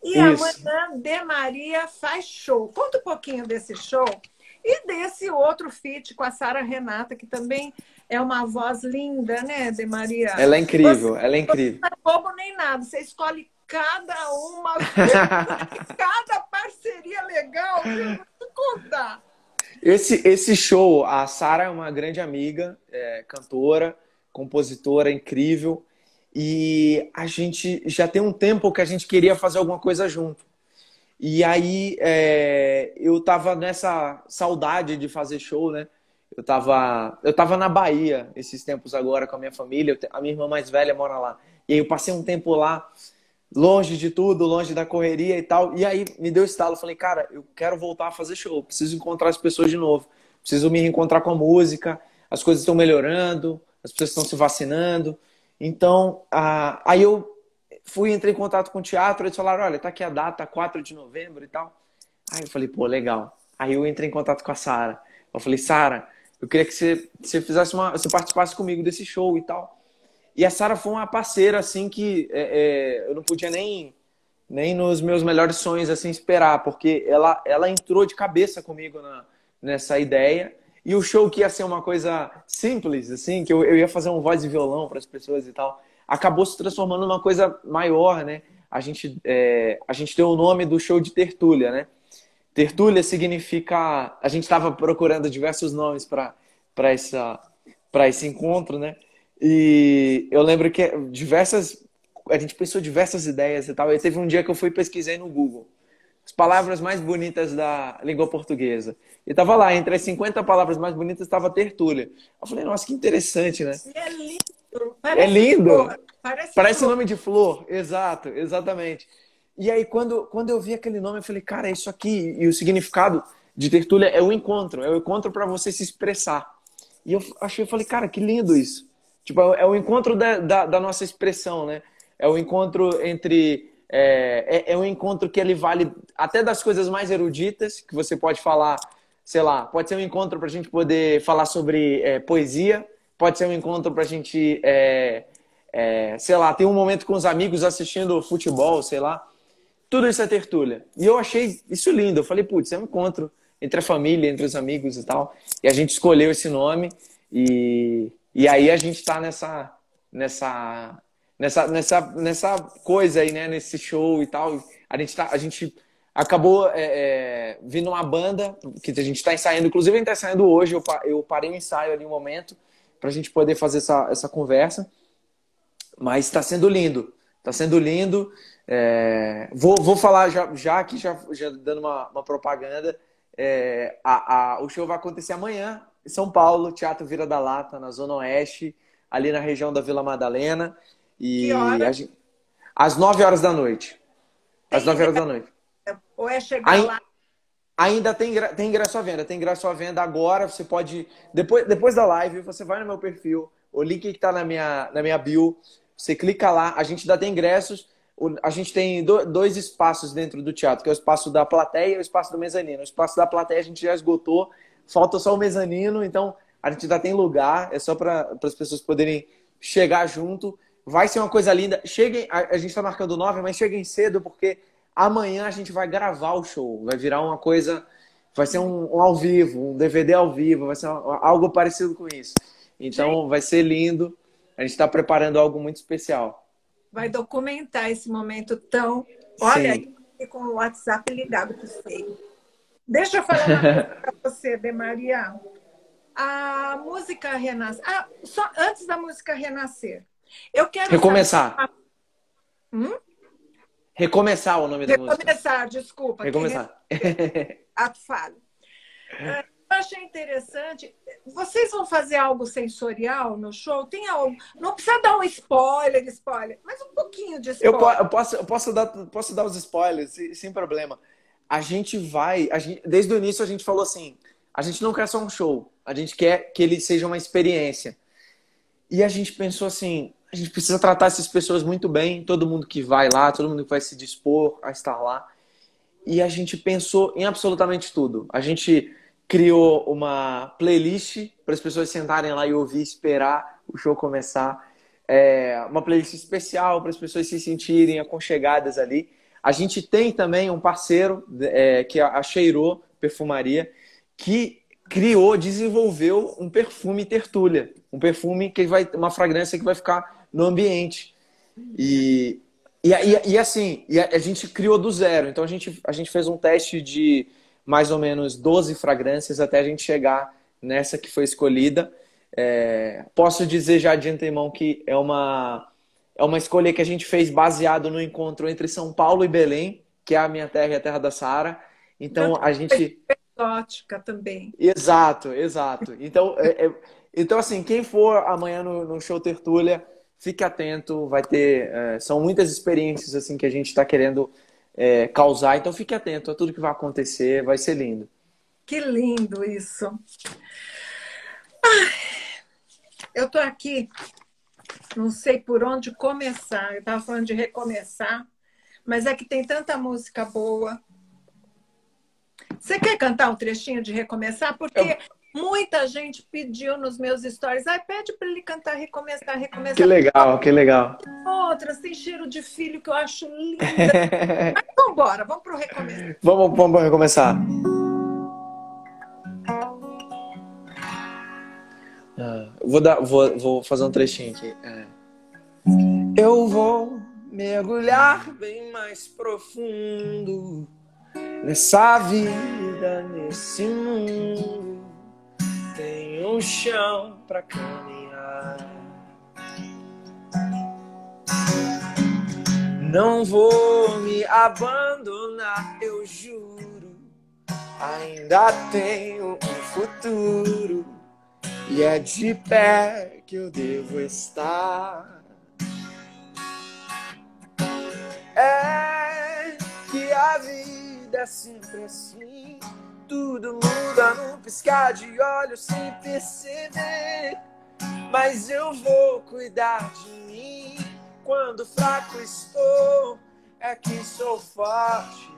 E Isso. amanhã De Maria faz show. Conta um pouquinho desse show e desse outro feat com a Sara Renata, que também é uma voz linda, né, De Maria? Ela é incrível, você, ela é incrível. Não é bobo nem nada, você escolhe cada uma, cada parceria legal, viu? Conta. Esse, esse show, a Sara é uma grande amiga, é, cantora, compositora incrível. E a gente já tem um tempo que a gente queria fazer alguma coisa junto. E aí é, eu tava nessa saudade de fazer show, né? Eu tava, eu tava na Bahia esses tempos agora com a minha família. A minha irmã mais velha mora lá. E aí eu passei um tempo lá, longe de tudo, longe da correria e tal. E aí me deu estalo. Falei, cara, eu quero voltar a fazer show. Preciso encontrar as pessoas de novo. Preciso me reencontrar com a música. As coisas estão melhorando. As pessoas estão se vacinando. Então, ah, aí eu fui, entrei em contato com o teatro, eles falaram, olha, tá aqui a data, 4 de novembro e tal. Aí eu falei, pô, legal. Aí eu entrei em contato com a Sara. Eu falei, Sara, eu queria que você, você fizesse uma, você participasse comigo desse show e tal. E a Sara foi uma parceira, assim, que é, é, eu não podia nem, nem nos meus melhores sonhos, assim, esperar, porque ela, ela entrou de cabeça comigo na, nessa ideia. E o show que ia ser uma coisa simples, assim, que eu, eu ia fazer um voz e violão para as pessoas e tal, acabou se transformando numa coisa maior, né? A gente, é, a gente deu o nome do show de Tertúlia, né? Tertúlia significa. A gente estava procurando diversos nomes para esse encontro, né? E eu lembro que diversas. A gente pensou diversas ideias e tal. E teve um dia que eu fui pesquisei no Google as palavras mais bonitas da língua portuguesa. E tava lá, entre as 50 palavras mais bonitas estava tertúlia. Eu falei, nossa, que interessante, né? é lindo. Parece é lindo. Flor. Parece, Parece flor. nome de flor, exato, exatamente. E aí, quando, quando eu vi aquele nome, eu falei, cara, é isso aqui. E o significado de tertúlia é o encontro, é o encontro para você se expressar. E eu achei, eu falei, cara, que lindo isso. Tipo, é o encontro da, da, da nossa expressão, né? É o encontro entre é, é, é, um encontro que ele vale até das coisas mais eruditas, que você pode falar, sei lá, pode ser um encontro para a gente poder falar sobre é, poesia, pode ser um encontro para a gente, é, é, sei lá, ter um momento com os amigos assistindo futebol, sei lá. Tudo isso é tertúlia. E eu achei isso lindo. Eu falei, putz, é um encontro entre a família, entre os amigos e tal. E a gente escolheu esse nome e, e aí a gente está nessa, nessa nessa, nessa, nessa coisa aí, né? Nesse show e tal. A gente, tá, a gente acabou é, é, vindo uma banda que a gente está ensaiando. Inclusive, a gente está ensaiando hoje. Eu, eu parei o ensaio ali um momento para a gente poder fazer essa, essa conversa. Mas está sendo lindo. Está sendo lindo. É, vou, vou falar já, já aqui, já, já dando uma, uma propaganda. É, a, a, o show vai acontecer amanhã em São Paulo, Teatro Vira da Lata, na Zona Oeste, ali na região da Vila Madalena. E gente, às 9 horas da noite. Às 9 horas da noite. Ou é chegar Aí, lá? Ainda tem, tem ingresso à venda. Tem ingresso à venda agora. Você pode. Depois, depois da live, você vai no meu perfil. O link que está na minha, na minha bio. Você clica lá. A gente ainda tem ingressos. A gente tem dois espaços dentro do teatro, que é o espaço da plateia e o espaço do mezanino. O espaço da plateia a gente já esgotou. Falta só o mezanino. Então, a gente ainda tem lugar. É só para as pessoas poderem chegar junto. Vai ser uma coisa linda. Cheguem, a, a gente está marcando nove, mas cheguem cedo, porque amanhã a gente vai gravar o show. Vai virar uma coisa. Vai ser um, um ao vivo, um DVD ao vivo, vai ser algo parecido com isso. Então Sim. vai ser lindo. A gente está preparando algo muito especial. Vai documentar esse momento tão. Olha, com o WhatsApp ligado que feio. Deixa eu falar uma coisa para você, De Maria. A música renascer. Ah, só antes da música renascer. Eu quero recomeçar. Saber... Hum? Recomeçar o nome recomeçar, da música. Recomeçar, desculpa. Recomeçar. Ato falho. É, eu achei interessante. Vocês vão fazer algo sensorial no show? Tem algo? Não precisa dar um spoiler, spoiler, mas um pouquinho de spoiler. Eu, eu posso, eu posso, dar, posso dar os spoilers, sem problema. A gente vai. A gente, desde o início a gente falou assim: a gente não quer só um show, a gente quer que ele seja uma experiência. e a gente pensou assim, a gente precisa tratar essas pessoas muito bem, todo mundo que vai lá, todo mundo que vai se dispor a estar lá. E a gente pensou em absolutamente tudo. A gente criou uma playlist para as pessoas sentarem lá e ouvir, esperar o show começar. É, uma playlist especial para as pessoas se sentirem aconchegadas ali. A gente tem também um parceiro, é, que é a Cheirô Perfumaria, que criou, desenvolveu um perfume tertúlia. Um perfume que vai, uma fragrância que vai ficar no ambiente. E, e, e, e assim, e a, a, gente criou do zero. Então a gente, a gente fez um teste de mais ou menos 12 fragrâncias até a gente chegar nessa que foi escolhida. É, posso dizer já de antemão que é uma, é uma escolha que a gente fez baseado no encontro entre São Paulo e Belém, que é a minha terra e a terra da Sara. Então a gente. Exótica também. Exato, exato. Então, é, é, então assim, quem for amanhã no, no show Tertúlia, fique atento, vai ter. É, são muitas experiências assim que a gente está querendo é, causar, então fique atento a tudo que vai acontecer, vai ser lindo. Que lindo isso. Ai, eu tô aqui, não sei por onde começar. Eu estava falando de recomeçar, mas é que tem tanta música boa. Você quer cantar um trechinho de recomeçar? Porque eu... muita gente pediu nos meus stories. Ai, pede para ele cantar recomeçar, recomeçar. Que legal, que legal. Outras tem cheiro de filho que eu acho linda. Mas vamos embora, vamos pro recomeçar. Vamos, vamos recomeçar. Ah, vou, dar, vou, vou fazer um trechinho aqui. É. Eu vou mergulhar bem mais profundo nessa vida, nesse mundo. Tem um chão pra caminhar. Não vou me abandonar, eu juro. Ainda tenho um futuro. E é de pé que eu devo estar. É que a vida vida é sempre assim. Tudo muda num piscar de olhos sem perceber. Mas eu vou cuidar de mim. Quando fraco estou, é que sou forte.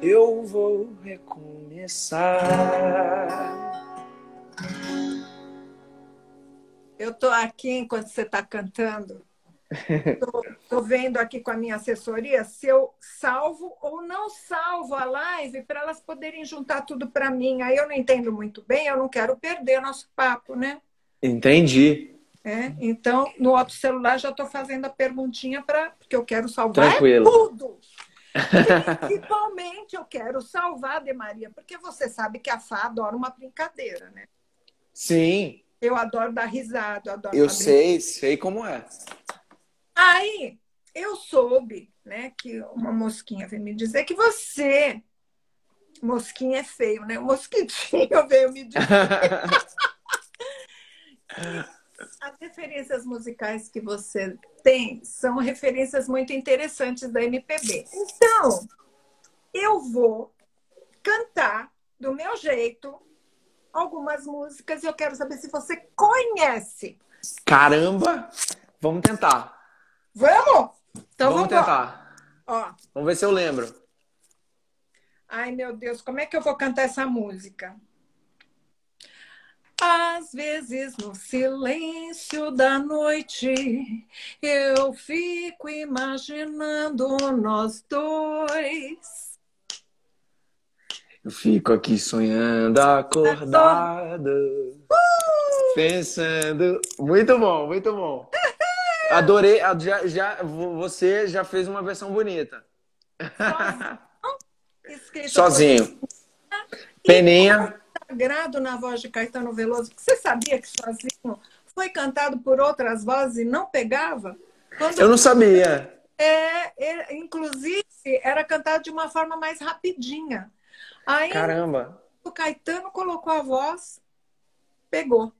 Eu vou recomeçar. Eu tô aqui enquanto você está cantando Estou vendo aqui com a minha assessoria se eu salvo ou não salvo a live para elas poderem juntar tudo para mim. Aí eu não entendo muito bem, eu não quero perder nosso papo, né? Entendi. É, então, no outro celular já estou fazendo a perguntinha para porque eu quero salvar é Tranquilo. tudo. Principalmente eu quero salvar a De Maria, porque você sabe que a Fá adora uma brincadeira, né? Sim. Eu adoro dar risada. Eu, adoro eu sei, sei como é. Aí eu soube, né, que uma mosquinha veio me dizer que você, mosquinha é feio, né? O mosquitinho veio me dizer. As referências musicais que você tem são referências muito interessantes da MPB. Então, eu vou cantar do meu jeito algumas músicas e eu quero saber se você conhece. Caramba! Vamos tentar. Vamos? Então vamos, vamos tentar. Ó. Vamos ver se eu lembro. Ai, meu Deus, como é que eu vou cantar essa música? Às vezes, no silêncio da noite, eu fico imaginando nós dois. Eu fico aqui sonhando, acordado, uh! pensando. Muito bom, muito bom. Adorei, já, já, você já fez uma versão bonita. Sozinho. Peninha. Sagrado na voz de Caetano Veloso. Você sabia que sozinho foi cantado por outras vozes e não pegava? Quando... Eu não sabia. É, é, inclusive, era cantado de uma forma mais rapidinha. Aí, Caramba! O Caetano colocou a voz, pegou.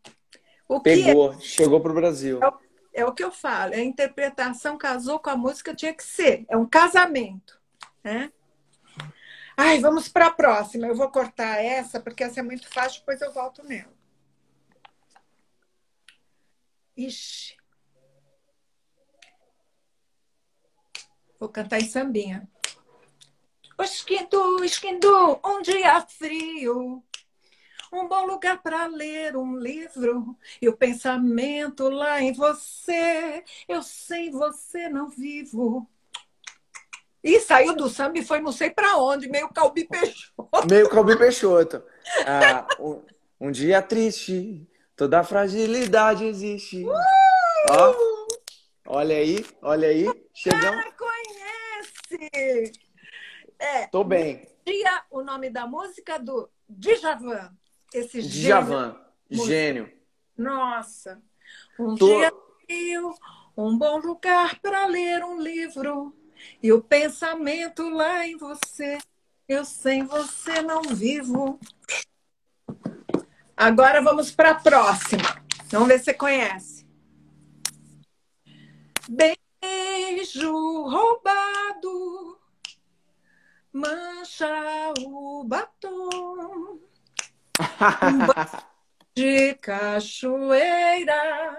O pegou, que... chegou para o Brasil. É o é o que eu falo, é a interpretação casou com a música, tinha que ser, é um casamento, né? Ai, vamos para a próxima. Eu vou cortar essa, porque essa é muito fácil, depois eu volto nela. Ixi. Vou cantar em sambinha. Esquindu, esquindu, um dia frio. Um bom lugar para ler um livro e o pensamento lá em você. Eu sem você não vivo. E saiu do samba e foi não sei para onde, meio Calbi Peixoto. Meio Calbi Peixoto. Ah, um, um, dia triste, toda fragilidade existe. Uh! Ó, olha aí, olha aí. Chegamos. Ah, conhece! É, Tô bem. Dia, o nome da música do Djavan. Esse Djavan, gênio. gênio. Nossa. Um Tô... dia frio, um bom lugar para ler um livro e o pensamento lá em você. Eu sem você não vivo. Agora vamos para a próxima. Vamos ver se você conhece. Beijo roubado mancha o batom. De cachoeira.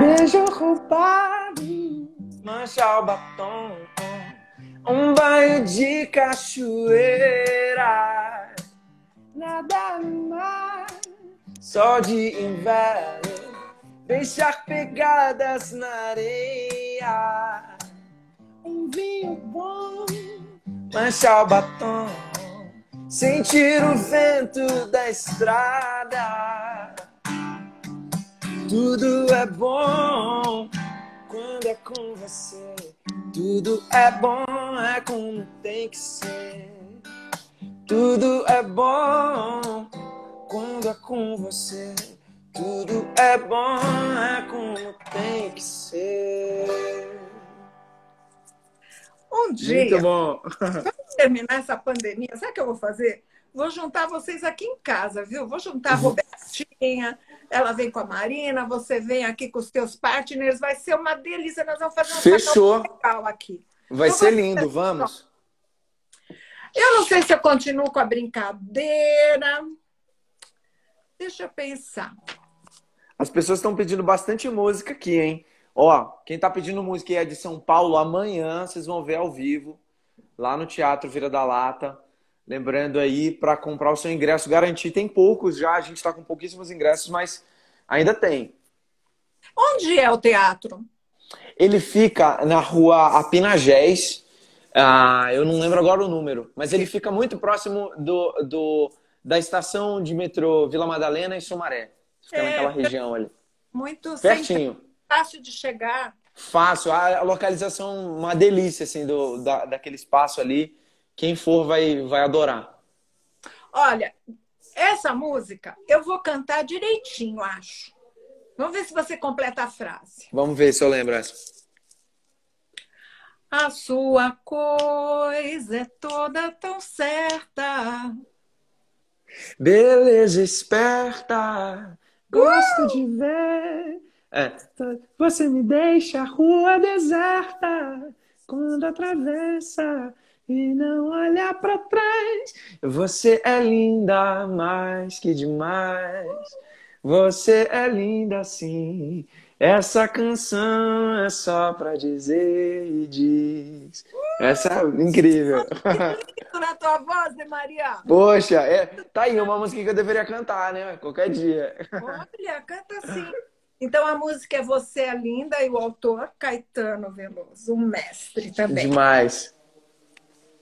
Beijo roubado. Mancha o batom. Um banho de cachoeira. Nada mais. Só de inverno. Deixar pegadas na areia um vinho bom, manchar o batom, sentir o vento da estrada. Tudo é bom quando é com você. Tudo é bom, é como tem que ser. Tudo é bom quando é com você. Tudo é bom, é como tem que ser. Um dia. Muito bom. Terminar essa pandemia. Sabe o que eu vou fazer? Vou juntar vocês aqui em casa, viu? Vou juntar a Robertinha, ela vem com a Marina, você vem aqui com os teus partners, vai ser uma delícia. Nós vamos fazer um Fechou. legal aqui. Vai então, ser lindo, vamos. Eu não sei se eu continuo com a brincadeira. Deixa eu pensar. As pessoas estão pedindo bastante música aqui, hein? Ó, quem tá pedindo música é de São Paulo, amanhã vocês vão ver ao vivo, lá no Teatro Vira da Lata. Lembrando aí, para comprar o seu ingresso garantir, tem poucos já, a gente está com pouquíssimos ingressos, mas ainda tem. Onde é o teatro? Ele fica na rua Apinagés, ah, eu não lembro agora o número, mas ele fica muito próximo do, do da estação de metrô Vila Madalena e Sumaré. Fica é, naquela região ali. Muito pertinho fácil de chegar. Fácil, a localização uma delícia assim do da, daquele espaço ali. Quem for vai vai adorar. Olha, essa música eu vou cantar direitinho, acho. Vamos ver se você completa a frase. Vamos ver se eu lembro essa. A sua coisa é toda tão certa. Beleza esperta, gosto uh! de ver é. Você me deixa a rua deserta quando atravessa e não olha para trás. Você é linda mais que demais. Você é linda sim. Essa canção é só pra dizer e diz. Essa é incrível. na tua voz, né, Maria? Poxa, é, tá aí uma música que eu deveria cantar, né? Qualquer dia. Olha, canta sim. Então a música é Você é Linda e o autor Caetano Veloso, um mestre também. Demais.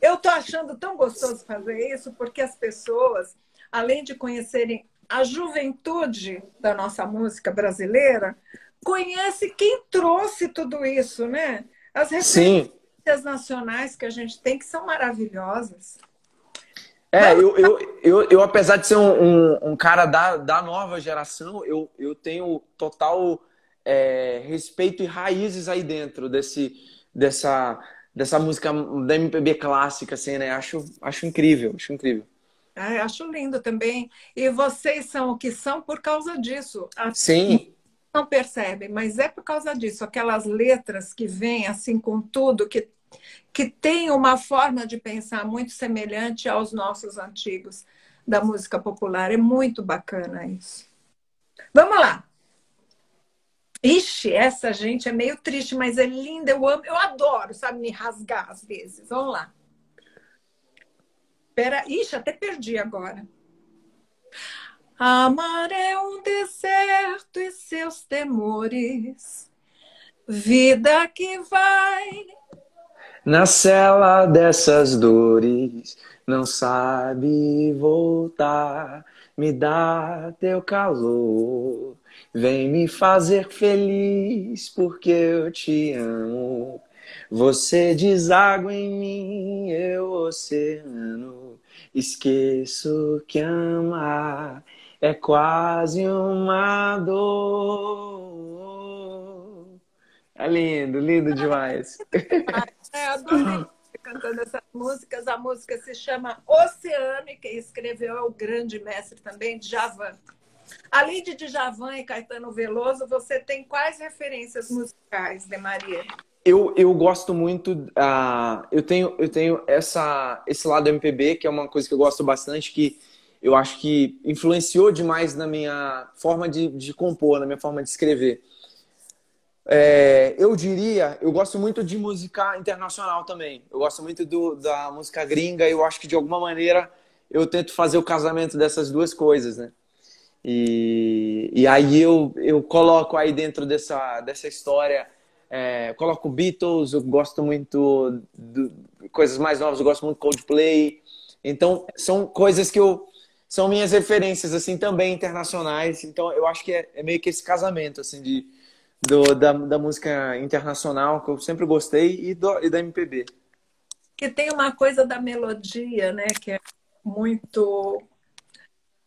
Eu tô achando tão gostoso fazer isso porque as pessoas, além de conhecerem a juventude da nossa música brasileira, conhece quem trouxe tudo isso, né? As referências Sim. nacionais que a gente tem que são maravilhosas. É, eu, eu, eu, eu, apesar de ser um, um, um, cara da, da nova geração, eu, eu tenho total é, respeito e raízes aí dentro desse, dessa, dessa música da MPB clássica, assim, né? Acho, acho incrível, acho incrível. Ah, acho lindo também. E vocês são o que são por causa disso. Sim. Não percebem, mas é por causa disso. Aquelas letras que vêm assim com tudo, que que tem uma forma de pensar muito semelhante aos nossos antigos da música popular. É muito bacana isso. Vamos lá. Ixi, essa gente é meio triste, mas é linda, eu amo, eu adoro, sabe, me rasgar às vezes. Vamos lá. Pera, ixi, até perdi agora. Amar é um deserto e seus temores, vida que vai na cela dessas dores, não sabe voltar. Me dá teu calor, vem me fazer feliz porque eu te amo. Você deságua em mim, eu oceano. Esqueço que amar é quase uma dor. É lindo, lindo demais. É, adorei cantando essas músicas. A música se chama Oceano e quem escreveu é o grande mestre também, Djavan. Além de Djavan e Caetano Veloso, você tem quais referências musicais, de Maria? Eu, eu gosto muito, uh, eu tenho, eu tenho essa, esse lado MPB, que é uma coisa que eu gosto bastante, que eu acho que influenciou demais na minha forma de, de compor, na minha forma de escrever. É, eu diria, eu gosto muito de música internacional também. Eu gosto muito do, da música gringa. Eu acho que de alguma maneira eu tento fazer o casamento dessas duas coisas, né? E, e aí eu, eu coloco aí dentro dessa, dessa história, é, coloco Beatles, eu gosto muito de coisas mais novas, eu gosto muito de Coldplay. Então são coisas que eu são minhas referências assim também internacionais. Então eu acho que é, é meio que esse casamento assim de do, da, da música internacional, que eu sempre gostei, e, do, e da MPB. Que tem uma coisa da melodia, né? Que é muito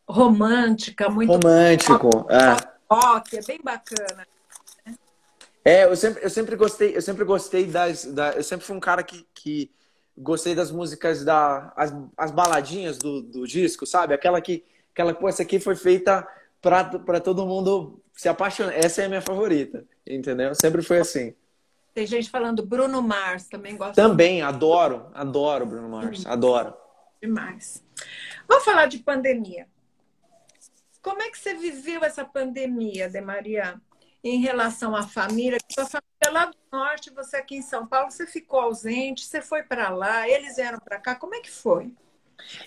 romântica, muito romântico, rock, é. rock, é bem bacana. É, eu sempre, eu sempre gostei, eu sempre gostei das, da, eu sempre fui um cara que, que gostei das músicas da, as, as baladinhas do, do disco, sabe? Aquela que, aquela pô, essa aqui foi feita para todo mundo se apaixona. Essa é a minha favorita, entendeu? Sempre foi assim. Tem gente falando Bruno Mars, também gosta. Também, adoro, adoro Bruno Mars, adoro. Demais. Vamos falar de pandemia. Como é que você viveu essa pandemia, De Maria, em relação à família? Sua família é lá do norte, você aqui em São Paulo, você ficou ausente, você foi para lá, eles vieram para cá, como é que foi?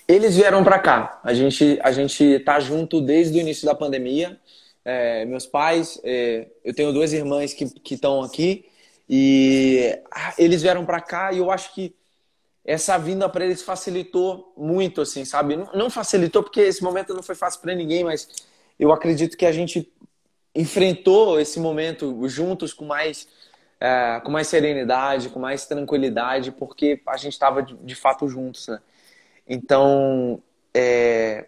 Eles vieram para cá. A gente a gente tá junto desde o início da pandemia é, meus pais, é, eu tenho duas irmãs que estão aqui e ah, eles vieram para cá e eu acho que essa vinda para eles facilitou muito, assim, sabe? Não, não facilitou porque esse momento não foi fácil para ninguém, mas eu acredito que a gente enfrentou esse momento juntos com mais é, com mais serenidade, com mais tranquilidade, porque a gente estava de, de, fato juntos, né? Então, é,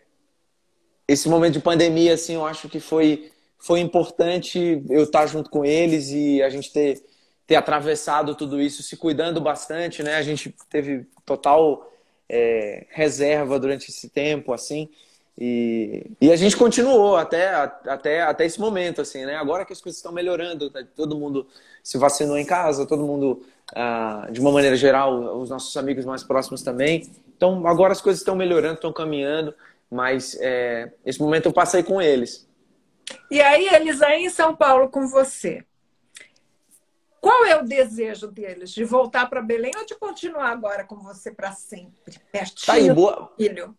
esse momento de pandemia, assim, eu acho que foi, foi importante eu estar junto com eles e a gente ter, ter atravessado tudo isso se cuidando bastante, né? A gente teve total é, reserva durante esse tempo, assim. E, e a gente continuou até, até, até esse momento, assim, né? Agora que as coisas estão melhorando, tá? todo mundo se vacinou em casa, todo mundo, ah, de uma maneira geral, os nossos amigos mais próximos também. Então, agora as coisas estão melhorando, estão caminhando. Mas é, esse momento eu passei com eles. E aí, eles aí em São Paulo com você. Qual é o desejo deles? De voltar para Belém ou de continuar agora com você para sempre? Pertinho tá aí, boa, filho?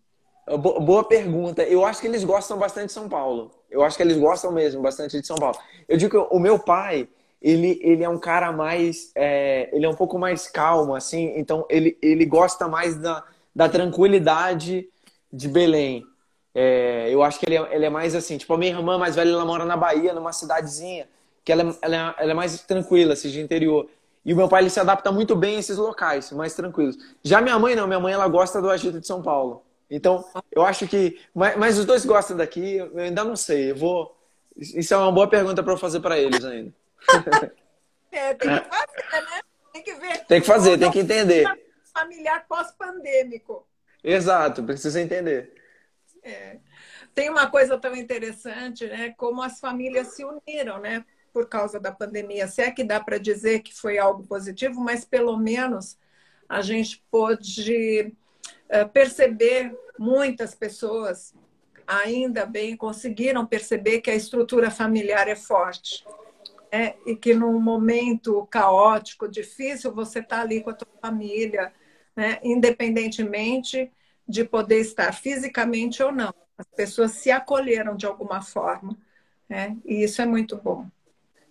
Boa pergunta. Eu acho que eles gostam bastante de São Paulo. Eu acho que eles gostam mesmo bastante de São Paulo. Eu digo que o meu pai, ele, ele é um cara mais. É, ele é um pouco mais calmo, assim. Então, ele, ele gosta mais da, da tranquilidade de Belém. É, eu acho que ele é, ele é, mais assim, tipo, a minha irmã mais velha, ela mora na Bahia, numa cidadezinha, que ela, ela, é, ela é mais tranquila, assim, de interior. E o meu pai, ele se adapta muito bem a esses locais, mais tranquilos. Já minha mãe, não, minha mãe, ela gosta do agito de São Paulo. Então, eu acho que... Mas, mas os dois gostam daqui, eu ainda não sei, eu vou... Isso é uma boa pergunta para eu fazer para eles ainda. é, tem que fazer, né? Tem que ver. Tem que fazer, tem que entender. Familiar pós-pandêmico. Exato, precisa entender. É. Tem uma coisa tão interessante, né? Como as famílias se uniram, né? por causa da pandemia, se é que dá para dizer que foi algo positivo, mas pelo menos a gente pôde uh, perceber muitas pessoas ainda bem conseguiram perceber que a estrutura familiar é forte. É, e que num momento caótico, difícil, você está ali com a tua família, né? independentemente de poder estar fisicamente ou não. As pessoas se acolheram de alguma forma. Né? E isso é muito bom.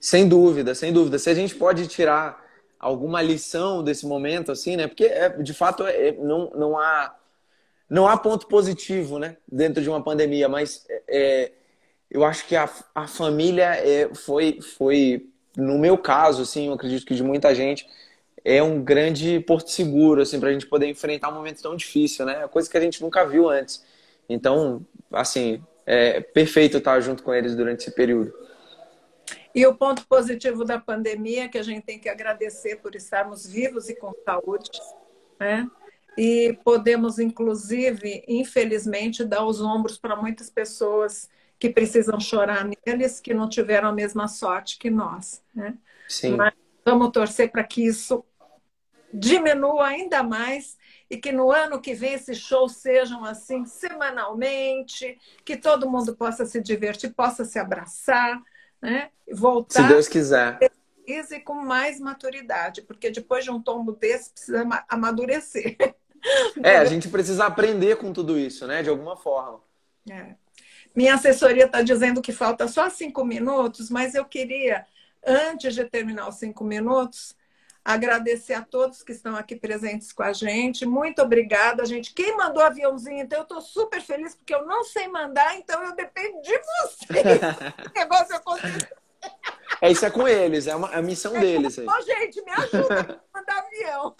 Sem dúvida, sem dúvida. Se a gente pode tirar alguma lição desse momento, assim, né? Porque, é, de fato, é, não, não há não há ponto positivo, né, dentro de uma pandemia, mas é, eu acho que a, a família é, foi, foi, no meu caso, assim, eu acredito que de muita gente, é um grande porto seguro, assim, para a gente poder enfrentar um momento tão difícil, né? Coisa que a gente nunca viu antes. Então, assim, é perfeito estar junto com eles durante esse período. E o ponto positivo da pandemia é que a gente tem que agradecer por estarmos vivos e com saúde, né? E podemos, inclusive, infelizmente, dar os ombros para muitas pessoas que precisam chorar neles, que não tiveram a mesma sorte que nós. Né? Sim. Mas vamos torcer para que isso diminua ainda mais e que no ano que vem esses shows sejam assim semanalmente, que todo mundo possa se divertir, possa se abraçar, né? Voltar. Se Deus quiser. E com mais maturidade, porque depois de um tombo desse precisa amadurecer. É, a gente precisa aprender com tudo isso, né? De alguma forma. É. Minha assessoria está dizendo que falta só cinco minutos, mas eu queria, antes de terminar os cinco minutos, agradecer a todos que estão aqui presentes com a gente. Muito obrigada, gente. Quem mandou aviãozinho, então eu estou super feliz, porque eu não sei mandar, então eu dependo de vocês. negócio eu consigo. É, isso é com eles, é, uma, é a missão é, deles. Aí. Ô, gente, me ajuda a mandar avião.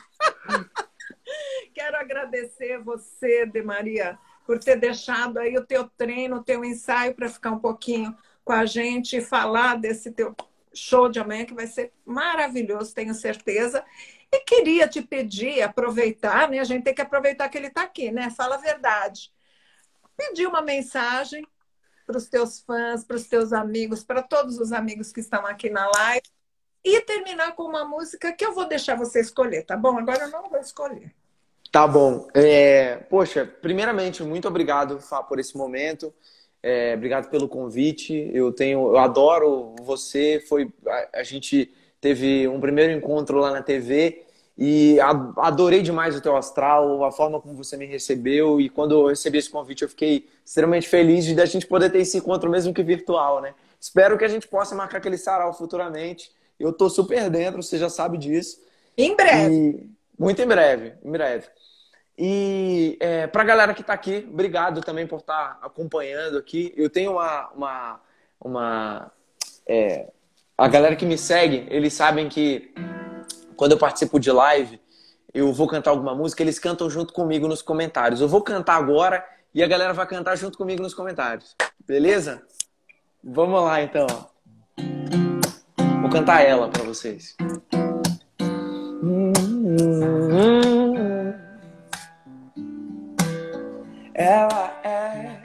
Quero agradecer você, De Maria, por ter deixado aí o teu treino, o teu ensaio para ficar um pouquinho com a gente e falar desse teu show de amanhã que vai ser maravilhoso, tenho certeza. E queria te pedir, aproveitar, né? A gente tem que aproveitar que ele está aqui, né? Fala a verdade. Pedir uma mensagem para os teus fãs, para os teus amigos, para todos os amigos que estão aqui na live e terminar com uma música que eu vou deixar você escolher, tá bom? Agora eu não vou escolher. Tá bom. É, poxa, primeiramente, muito obrigado, Fá, por esse momento. É, obrigado pelo convite. Eu tenho, eu adoro você. Foi a, a, gente teve um primeiro encontro lá na TV e adorei demais o teu astral, a forma como você me recebeu e quando eu recebi esse convite eu fiquei extremamente feliz de a gente poder ter esse encontro mesmo que virtual, né? Espero que a gente possa marcar aquele sarau futuramente. Eu tô super dentro, você já sabe disso. Em breve. E, muito em breve, em breve. E é, para a galera que está aqui, obrigado também por estar tá acompanhando aqui. Eu tenho uma. uma, uma é, a galera que me segue, eles sabem que quando eu participo de live, eu vou cantar alguma música, eles cantam junto comigo nos comentários. Eu vou cantar agora e a galera vai cantar junto comigo nos comentários. Beleza? Vamos lá então. Vou cantar ela para vocês. Ela é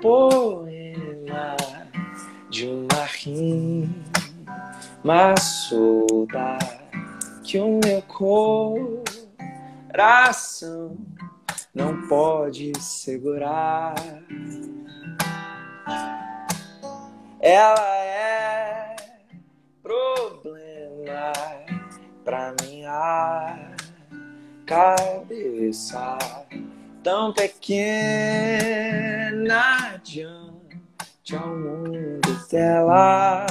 poema de uma rima solta que o meu coração não pode segurar. Ela é problema pra minha cabeça. Tão pequena diante ao mundo dela.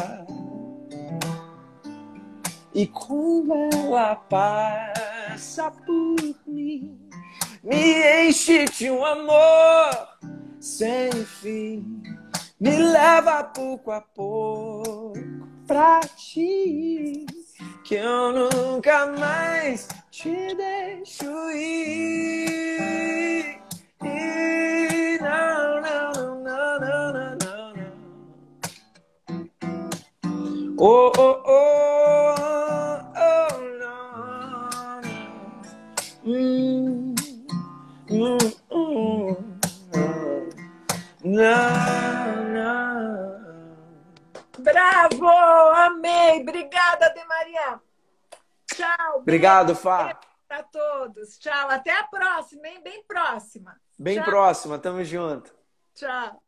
E quando ela passa por mim, me enche de um amor sem fim, me leva pouco a pouco pra ti, que eu nunca mais te deixo ir. ir não, não, não, não, não, não, não. Oh, oh, oh, oh, não, não. Hum, hum, hum, não, não. Bravo! Amei! Obrigada, De Maria. Tchau. Obrigado, Fá. Para todos. Tchau. Até a próxima, hein? Bem próxima. Bem Tchau. próxima. Tamo junto. Tchau.